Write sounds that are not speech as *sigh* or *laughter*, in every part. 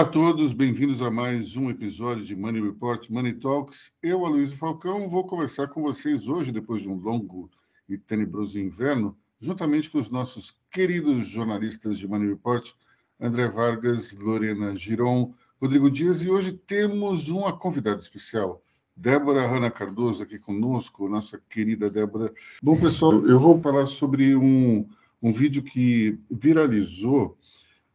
Olá a todos, bem-vindos a mais um episódio de Money Report Money Talks. Eu, Aloysio Falcão, vou conversar com vocês hoje, depois de um longo e tenebroso inverno, juntamente com os nossos queridos jornalistas de Money Report, André Vargas, Lorena Giron, Rodrigo Dias, e hoje temos uma convidada especial, Débora Hanna Cardoso, aqui conosco, nossa querida Débora. Bom, pessoal, eu vou falar sobre um, um vídeo que viralizou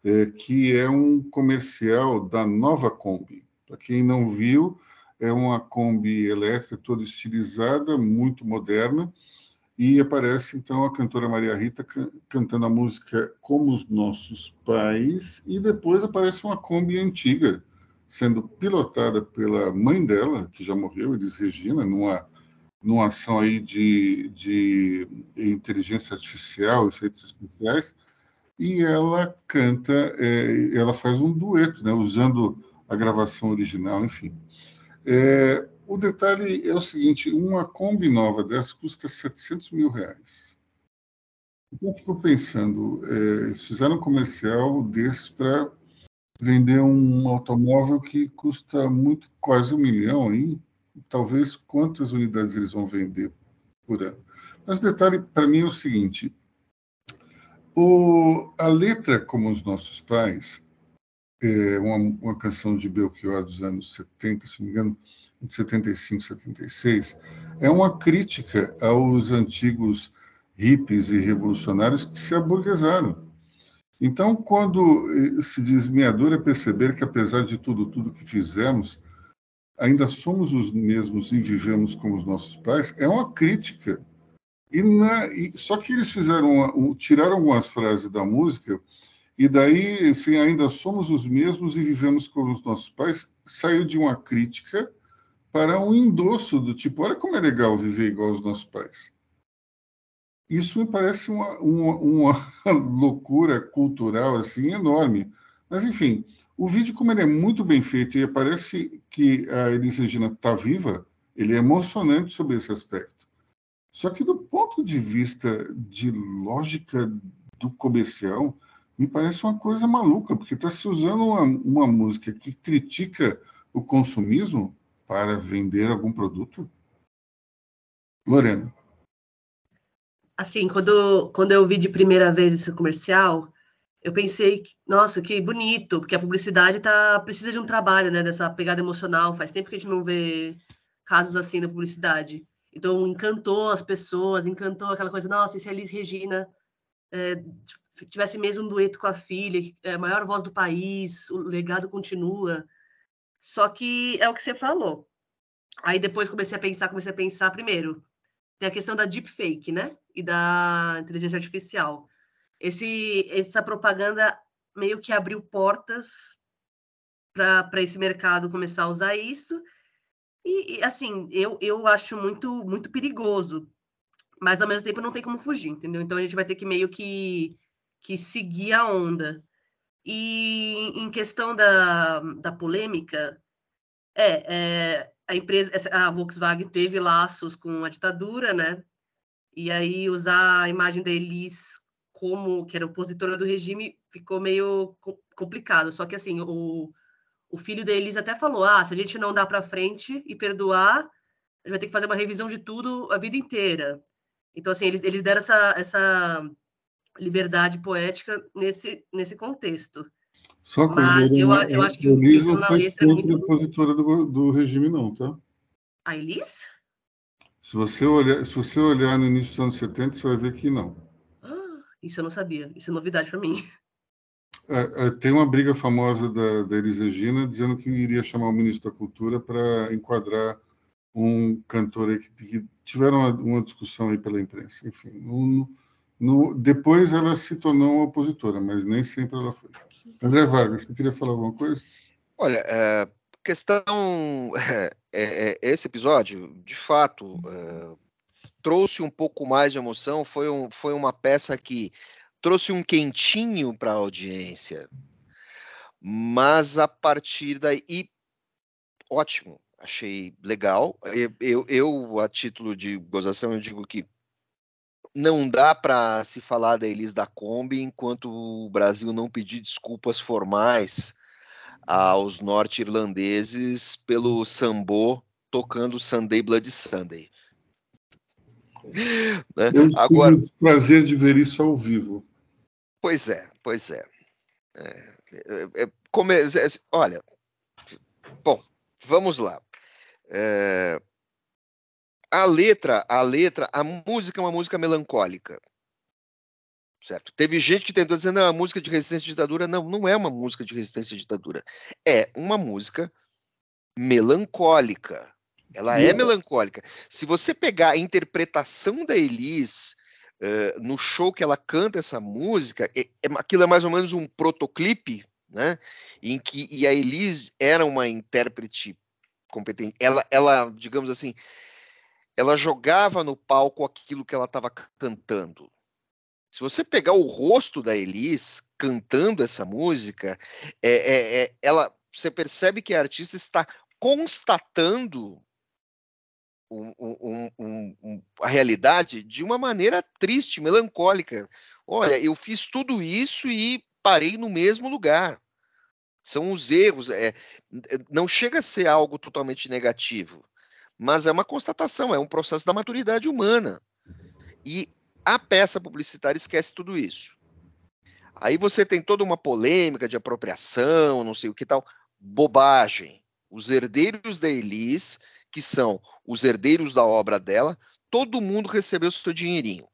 é, que é um comercial da nova Kombi. Para quem não viu, é uma Kombi elétrica toda estilizada, muito moderna, e aparece então a cantora Maria Rita can cantando a música Como os Nossos Pais, e depois aparece uma Kombi antiga, sendo pilotada pela mãe dela, que já morreu, Elis Regina, numa, numa ação aí de, de inteligência artificial, efeitos especiais, e ela canta, é, ela faz um dueto, né, usando a gravação original, enfim. É, o detalhe é o seguinte: uma Kombi nova dessa custa 700 mil reais. Então, eu fico pensando, é, fizeram um comercial desses para vender um automóvel que custa muito, quase um milhão, aí, talvez quantas unidades eles vão vender por ano. Mas o detalhe para mim é o seguinte: o, a letra, como os nossos pais, é uma, uma canção de Belchior dos anos 70, se não me engano, de 75, 76, é uma crítica aos antigos hippies e revolucionários que se aburguesaram. Então, quando eh, se diz minha dor é perceber que, apesar de tudo, tudo que fizemos, ainda somos os mesmos e vivemos como os nossos pais, é uma crítica e, na, e só que eles fizeram uma, um, tiraram algumas frases da música e daí assim, ainda somos os mesmos e vivemos como os nossos pais saiu de uma crítica para um endosso do tipo olha como é legal viver igual aos nossos pais. Isso me parece uma, uma, uma *laughs* loucura cultural assim enorme. Mas enfim o vídeo como ele é muito bem feito e parece que a Elis Regina está viva ele é emocionante sobre esse aspecto só que do ponto de vista de lógica do comercial, me parece uma coisa maluca, porque está se usando uma, uma música que critica o consumismo para vender algum produto. Lorena. Assim, quando, quando eu vi de primeira vez esse comercial, eu pensei, nossa, que bonito, porque a publicidade tá, precisa de um trabalho, né, dessa pegada emocional. Faz tempo que a gente não vê casos assim na publicidade. Então, encantou as pessoas, encantou aquela coisa, nossa, e se a Liz Regina é, tivesse mesmo um dueto com a filha, é a maior voz do país, o legado continua. Só que é o que você falou. Aí depois comecei a pensar, comecei a pensar primeiro. Tem a questão da deepfake, né? E da inteligência artificial. Esse, essa propaganda meio que abriu portas para esse mercado começar a usar isso e, e, assim, eu, eu acho muito, muito perigoso, mas ao mesmo tempo não tem como fugir, entendeu? Então a gente vai ter que meio que, que seguir a onda. E em questão da, da polêmica, é, é a empresa, a Volkswagen teve laços com a ditadura, né? E aí usar a imagem da Elis como que era opositora do regime ficou meio complicado. Só que assim, o, o filho da Elisa até falou: ah, se a gente não dá para frente e perdoar, a gente vai ter que fazer uma revisão de tudo a vida inteira. Então, assim, eles, eles deram essa, essa liberdade poética nesse, nesse contexto. Só que Mas eu, eu acho que o Elis não foi é sempre é opositora do, do regime, não, tá? A Elis? Se você, olhar, se você olhar no início dos anos 70, você vai ver que não. Ah, isso eu não sabia. Isso é novidade para mim. É, é, tem uma briga famosa da, da Elis Regina dizendo que iria chamar o ministro da Cultura para enquadrar um cantor que, que tiveram uma, uma, discussão aí pela imprensa. Enfim, no, no, depois ela se tornou opositora, mas nem sempre ela foi. André Vargas, você queria falar alguma coisa? Olha, é, questão é, é, é esse episódio, de fato, trouxe um pouco mais de emoção. Foi, um, foi uma peça que trouxe um quentinho para a audiência. Mas a partir daí, ótimo, achei legal. Eu, eu, eu, a título de gozação, eu digo que não dá para se falar da Elis da Kombi enquanto o Brasil não pedir desculpas formais aos norte-irlandeses pelo Sambo tocando Sunday Blood Sunday. Né? Eu Agora, tive o prazer de ver isso ao vivo. Pois é, pois é. é, é, é como, é, olha, bom, vamos lá. É, a letra, a letra, a música é uma música melancólica. Certo? Teve gente que tentou dizer, não, é uma música de resistência à ditadura. Não, não é uma música de resistência à ditadura. É uma música melancólica. Ela é melancólica. Se você pegar a interpretação da Elis uh, no show que ela canta essa música, é, é, aquilo é mais ou menos um protoclipe, né? Em que e a Elis era uma intérprete competente. Ela, ela, digamos assim, ela jogava no palco aquilo que ela estava cantando. Se você pegar o rosto da Elis cantando essa música, é, é, é, ela, você percebe que a artista está constatando um, um, um, a realidade de uma maneira triste, melancólica. Olha, eu fiz tudo isso e parei no mesmo lugar. São os erros. É, não chega a ser algo totalmente negativo, mas é uma constatação, é um processo da maturidade humana. E a peça publicitária esquece tudo isso. Aí você tem toda uma polêmica de apropriação, não sei o que tal. Bobagem. Os herdeiros da Elis que são os herdeiros da obra dela, todo mundo recebeu seu dinheirinho.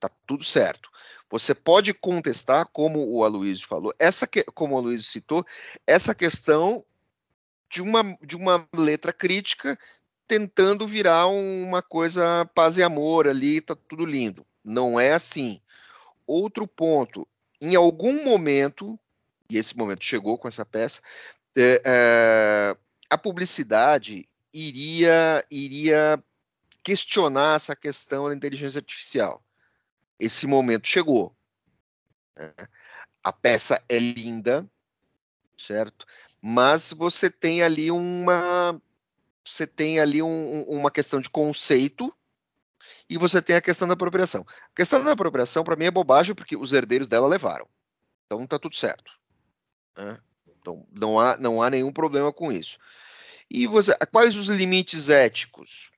Tá tudo certo. Você pode contestar, como o Aloysio falou, essa que, como o Aloysio citou, essa questão de uma, de uma letra crítica tentando virar uma coisa paz e amor ali, tá tudo lindo. Não é assim. Outro ponto, em algum momento, e esse momento chegou com essa peça, é, é, a publicidade iria, iria questionar essa questão da inteligência artificial. Esse momento chegou. Né? A peça é linda, certo? Mas você tem ali uma você tem ali um, uma questão de conceito e você tem a questão da apropriação. A questão da apropriação, para mim, é bobagem, porque os herdeiros dela levaram. Então tá tudo certo. Né? Então não há, não há nenhum problema com isso. E você, quais os limites éticos?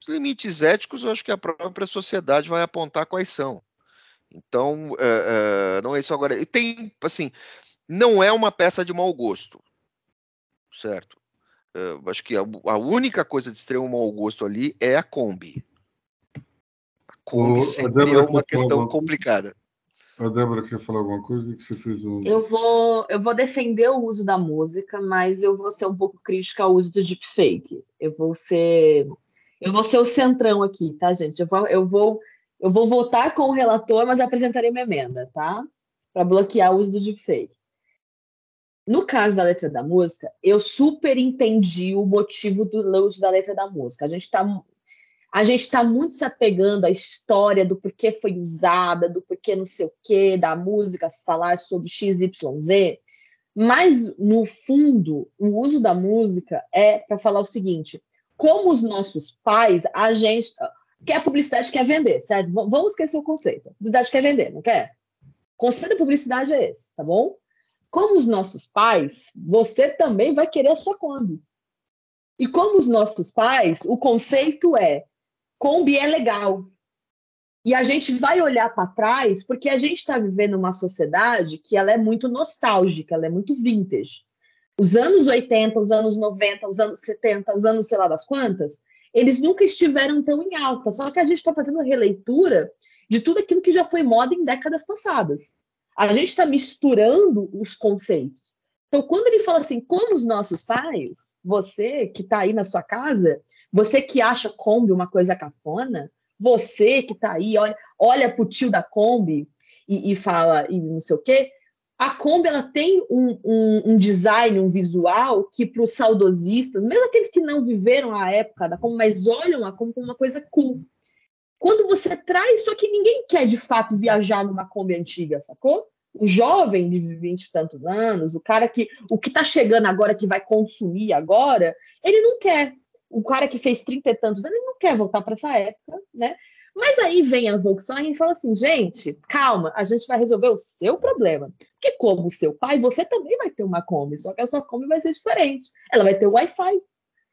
Os limites éticos, eu acho que a própria sociedade vai apontar quais são. Então, é, é, não é isso agora. E tem, assim, não é uma peça de mau gosto, certo? É, acho que a, a, única coisa de extremo mau gosto ali é a Kombi. A Kombi sempre é uma questão complicada. A Débora quer falar alguma coisa? que você fez um... Eu vou, eu vou defender o uso da música, mas eu vou ser um pouco crítica ao uso do deepfake. Eu vou ser, eu vou ser o centrão aqui, tá, gente? Eu vou, eu vou, eu vou votar com o relator, mas apresentarei uma emenda, tá? Para bloquear o uso do deepfake. No caso da letra da música, eu super entendi o motivo do uso da letra da música. A gente está a gente está muito se apegando à história do porquê foi usada, do porquê não sei o quê, da música se falar sobre XYZ, mas no fundo, o uso da música é para falar o seguinte: como os nossos pais, a gente. Que a publicidade quer vender, certo? Vamos esquecer o conceito. A publicidade quer vender, não quer? O conceito da publicidade é esse, tá bom? Como os nossos pais, você também vai querer a sua Kombi. E como os nossos pais, o conceito é Kombi é legal. E a gente vai olhar para trás porque a gente está vivendo uma sociedade que ela é muito nostálgica, ela é muito vintage. Os anos 80, os anos 90, os anos 70, os anos sei lá das quantas, eles nunca estiveram tão em alta. Só que a gente está fazendo releitura de tudo aquilo que já foi moda em décadas passadas. A gente está misturando os conceitos. Então, quando ele fala assim, como os nossos pais, você que está aí na sua casa, você que acha Kombi uma coisa cafona, você que está aí, olha, olha para o tio da Kombi e, e, fala, e não sei o quê, a Kombi ela tem um, um, um design, um visual que para os saudosistas, mesmo aqueles que não viveram a época da Kombi, mas olham a Kombi como uma coisa cool. Quando você traz, só que ninguém quer de fato viajar numa Kombi antiga, sacou? O jovem de vinte e tantos anos, o cara que o que está chegando agora, que vai consumir agora, ele não quer. O cara que fez trinta e tantos anos, ele não quer voltar para essa época, né? Mas aí vem a Volkswagen e fala assim: gente, calma, a gente vai resolver o seu problema. Porque, como o seu pai, você também vai ter uma Kombi, só que a sua Kombi vai ser diferente. Ela vai ter Wi-Fi,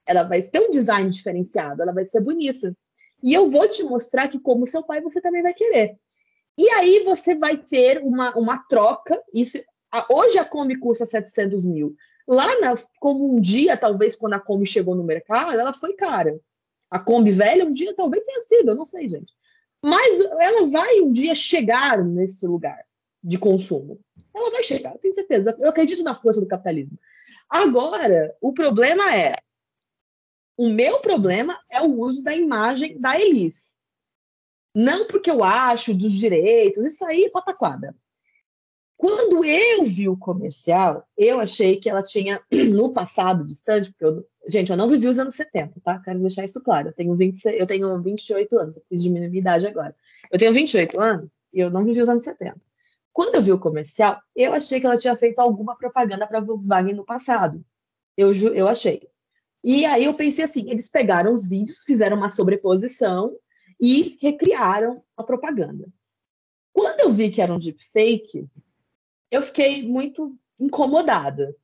ela vai ter um design diferenciado, ela vai ser bonita. E eu vou te mostrar que, como seu pai, você também vai querer. E aí você vai ter uma, uma troca. Isso, hoje a Kombi custa 700 mil. Lá, na, como um dia, talvez, quando a Kombi chegou no mercado, ela foi cara. A Kombi velha, um dia talvez tenha sido, eu não sei, gente. Mas ela vai um dia chegar nesse lugar de consumo. Ela vai chegar, tenho certeza. Eu acredito na força do capitalismo. Agora, o problema é. O meu problema é o uso da imagem da Elis. Não porque eu acho dos direitos, isso aí pataquada. Quando eu vi o comercial, eu achei que ela tinha, *clears throat* no passado distante, porque eu, gente, eu não vivi os anos 70, tá? Quero deixar isso claro. Eu tenho, 20, eu tenho 28 anos, eu fiz diminuir minha idade agora. Eu tenho 28 anos e eu não vivi os anos 70. Quando eu vi o comercial, eu achei que ela tinha feito alguma propaganda para a Volkswagen no passado. Eu, eu achei. E aí eu pensei assim: eles pegaram os vídeos, fizeram uma sobreposição e recriaram a propaganda. Quando eu vi que era um deepfake, eu fiquei muito incomodada,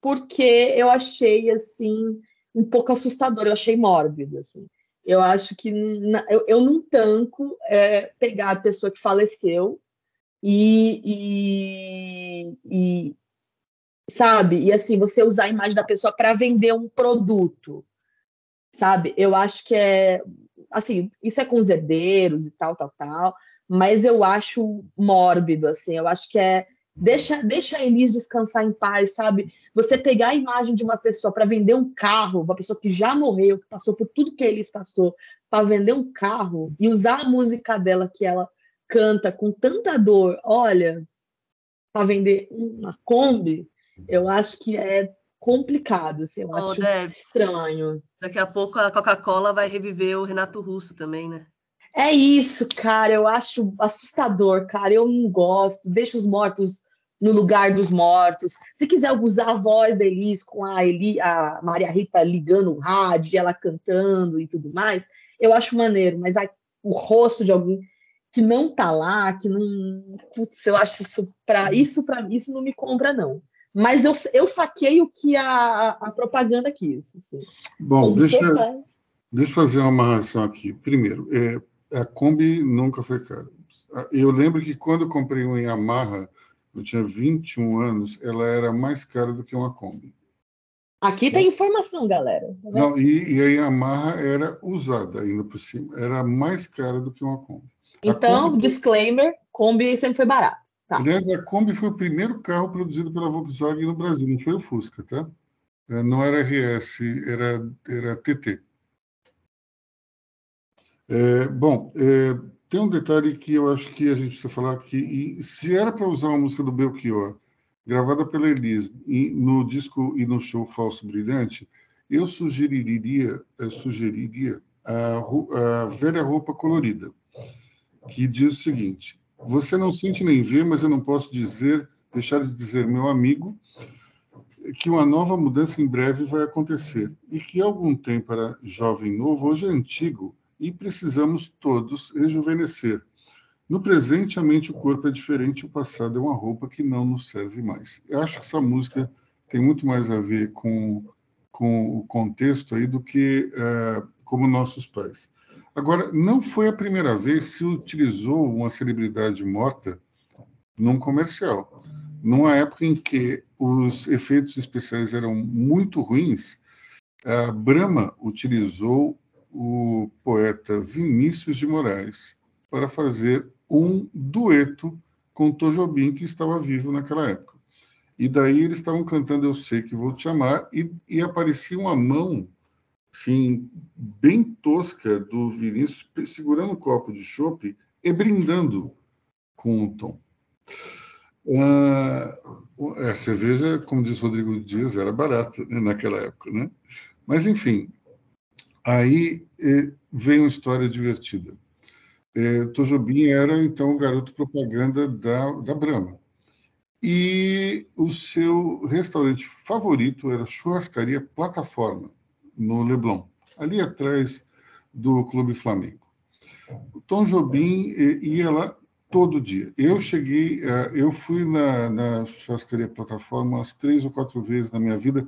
porque eu achei assim um pouco assustador, eu achei mórbido assim. Eu acho que eu, eu não tanco é, pegar a pessoa que faleceu e, e, e, sabe? E assim, você usar a imagem da pessoa para vender um produto, sabe? Eu acho que é assim, isso é com os herdeiros e tal, tal, tal, mas eu acho mórbido, assim, eu acho que é Deixa, deixa a Elis descansar em paz, sabe? Você pegar a imagem de uma pessoa para vender um carro, uma pessoa que já morreu, que passou por tudo que a Elis passou, para vender um carro e usar a música dela que ela canta com tanta dor, olha, para vender uma Kombi, eu acho que é complicado, assim, eu oh, acho Deb, estranho. Daqui a pouco a Coca-Cola vai reviver o Renato Russo também, né? É isso, cara, eu acho assustador, cara, eu não gosto, deixa os mortos no lugar dos mortos. Se quiser usar a voz da Elis com a, Eli, a Maria Rita ligando o rádio, ela cantando e tudo mais, eu acho maneiro, mas a, o rosto de alguém que não tá lá, que não. Putz, eu acho isso para isso para isso não me compra, não. Mas eu, eu saquei o que a, a propaganda quis. Assim. Bom, deixa, deixa eu fazer uma amarração aqui. Primeiro, é, a Kombi nunca foi cara. Eu lembro que quando eu comprei uma Yamaha, eu tinha 21 anos, ela era mais cara do que uma Kombi. Aqui tem informação, galera. Tá Não, e, e, a Yamaha era usada ainda por cima. Era mais cara do que uma Kombi. Então, Kombi... disclaimer, Kombi sempre foi barato. Tá. Aliás, a Kombi foi o primeiro carro produzido pela Volkswagen no Brasil, não foi o Fusca, tá? É, não era RS, era, era TT. É, bom, é, tem um detalhe que eu acho que a gente precisa falar que se era para usar uma música do Belchior, gravada pela Elis no disco e no show Falso Brilhante, eu sugeriria, eu sugeriria a, a velha roupa colorida, que diz o seguinte: você não sente nem vê, mas eu não posso dizer, deixar de dizer, meu amigo, que uma nova mudança em breve vai acontecer e que algum tempo era jovem novo, hoje é antigo e precisamos todos rejuvenescer. No presente, a mente e o corpo é diferente, o passado é uma roupa que não nos serve mais. Eu acho que essa música tem muito mais a ver com, com o contexto aí do que uh, como nossos pais. Agora, não foi a primeira vez que se utilizou uma celebridade morta num comercial. Numa época em que os efeitos especiais eram muito ruins, a Brahma utilizou o poeta Vinícius de Moraes para fazer um dueto com Tom Jobim, que estava vivo naquela época. E daí eles estavam cantando Eu Sei Que Vou Te Amar, e, e aparecia uma mão, assim, bem tosca do Vinícius, segurando um copo de chope e brindando com o Tom. Uh, a cerveja, como diz Rodrigo Dias, era barata né, naquela época, né? Mas, enfim, Aí eh, vem uma história divertida. Eh, Tojobim era, então, o garoto propaganda da, da Brahma. E o seu restaurante favorito era Churrascaria Plataforma, no Leblon, ali atrás do Clube Flamengo. O Tom Jobim ia lá todo dia. Eu cheguei, eh, eu fui na, na churrascaria plataforma umas três ou quatro vezes na minha vida.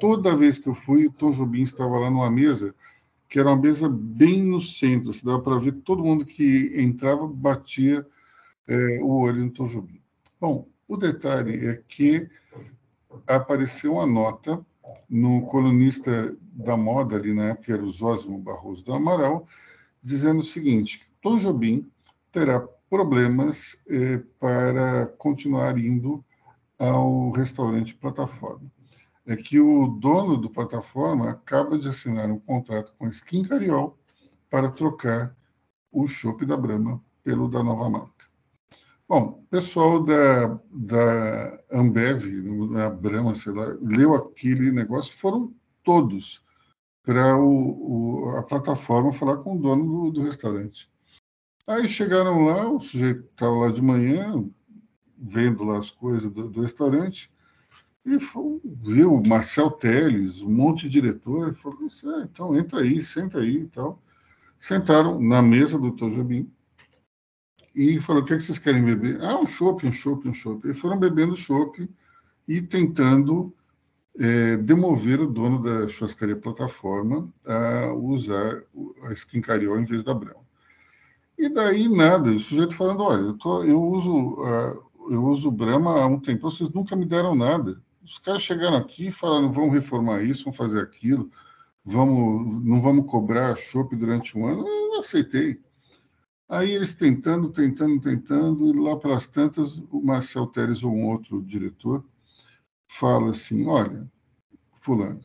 Toda vez que eu fui, o Tom Jobim estava lá numa mesa, que era uma mesa bem no centro, se dava para ver todo mundo que entrava, batia é, o olho no Tom Jobim. Bom, o detalhe é que apareceu uma nota no colunista da moda, ali na época era o Zósimo Barroso do Amaral, dizendo o seguinte: Tom Jobim terá problemas eh, para continuar indo ao restaurante plataforma. É que o dono do plataforma acaba de assinar um contrato com a Skin Cariol para trocar o chopp da Brahma pelo da nova marca. Bom, pessoal da, da Ambev, da Brahma, sei lá, leu aquele negócio, foram todos para a plataforma falar com o dono do, do restaurante. Aí chegaram lá, o sujeito estava lá de manhã, vendo lá as coisas do, do restaurante, e foi, viu o Marcel Teles, um monte de diretor, e falou assim, ah, então entra aí, senta aí e tal. Sentaram na mesa do Dr. Jobim, e falou: o que, é que vocês querem beber? Ah, um chopp, um chopp, um chopp. E foram bebendo chopp e tentando é, demover o dono da churrascaria plataforma a usar a skin cariol em vez da Brahma. E daí nada, o sujeito falando: olha, eu, tô, eu uso uh, eu uso Brahma há um tempo, vocês nunca me deram nada. Os caras chegaram aqui e falaram: vamos reformar isso, vamos fazer aquilo, vamos, não vamos cobrar chopp durante um ano. Eu aceitei. Aí eles tentando, tentando, tentando, e lá pelas tantas, o Marcel Teres ou um outro diretor fala assim: Olha, Fulano,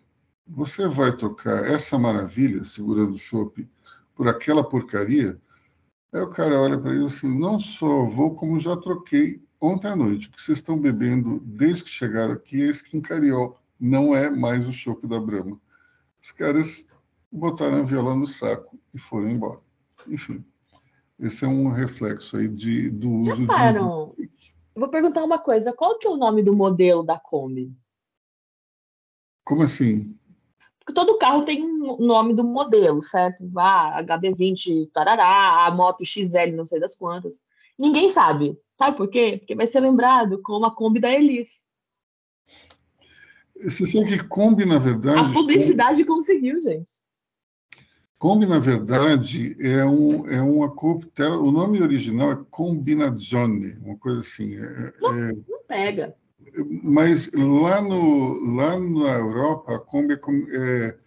você vai trocar essa maravilha, segurando o chope, por aquela porcaria? Aí o cara olha para ele assim: Não só vou, como já troquei ontem à noite. O que vocês estão bebendo desde que chegaram aqui é Skin Cariol, não é mais o chope da Brahma. Os caras botaram a viola no saco e foram embora. Enfim. Esse é um reflexo aí de, do uso Já param. de. Vou perguntar uma coisa: qual que é o nome do modelo da Kombi? Como assim? Porque todo carro tem um nome do modelo, certo? Ah, HB20, tarará, a moto XL, não sei das quantas. Ninguém sabe. Sabe por quê? Porque vai ser lembrado como a Kombi da Elis. Você sabe que Kombi, na verdade. A publicidade conseguiu, gente. Kombi, na verdade, é, um, é uma coquetel. O nome original é Combinazione, uma coisa assim. É, não, é, não pega. Mas lá, no, lá na Europa, a Kombi é, é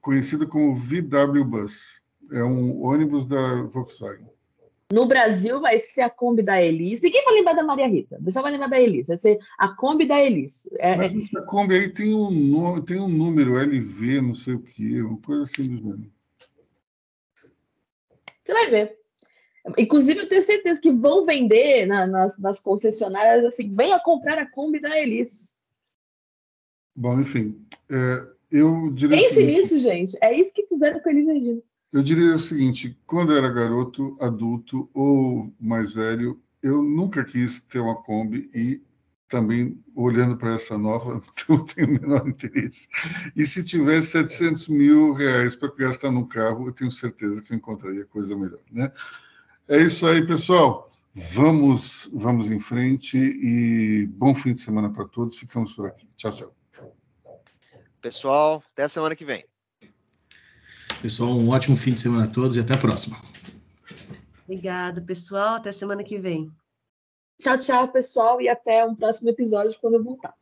conhecida como VW Bus. É um ônibus da Volkswagen. No Brasil vai ser a Kombi da Elis. Ninguém vai lembrar da Maria Rita. O pessoal vai lembrar da Elis. Vai ser a Kombi da Elis. É, Mas essa Kombi aí tem um, tem um número LV, não sei o quê, uma coisa assim do gênero. Você vai ver. Inclusive, eu tenho certeza que vão vender na, nas, nas, concessionárias assim, venha comprar a Kombi da Elis. Bom, enfim, é, eu diria. Pense seguinte, nisso, gente. É isso que fizeram com a Elis Regina. Eu diria o seguinte: quando eu era garoto, adulto ou mais velho, eu nunca quis ter uma Kombi e também, olhando para essa nova, *laughs* não tenho o menor interesse. E se tivesse 700 mil reais para gastar num carro, eu tenho certeza que eu encontraria coisa melhor. Né? É isso aí, pessoal. Vamos, vamos em frente e bom fim de semana para todos. Ficamos por aqui. Tchau, tchau. Pessoal, até a semana que vem. Pessoal, um ótimo fim de semana a todos e até a próxima. Obrigada, pessoal. Até semana que vem. Tchau, tchau, pessoal, e até um próximo episódio quando eu voltar.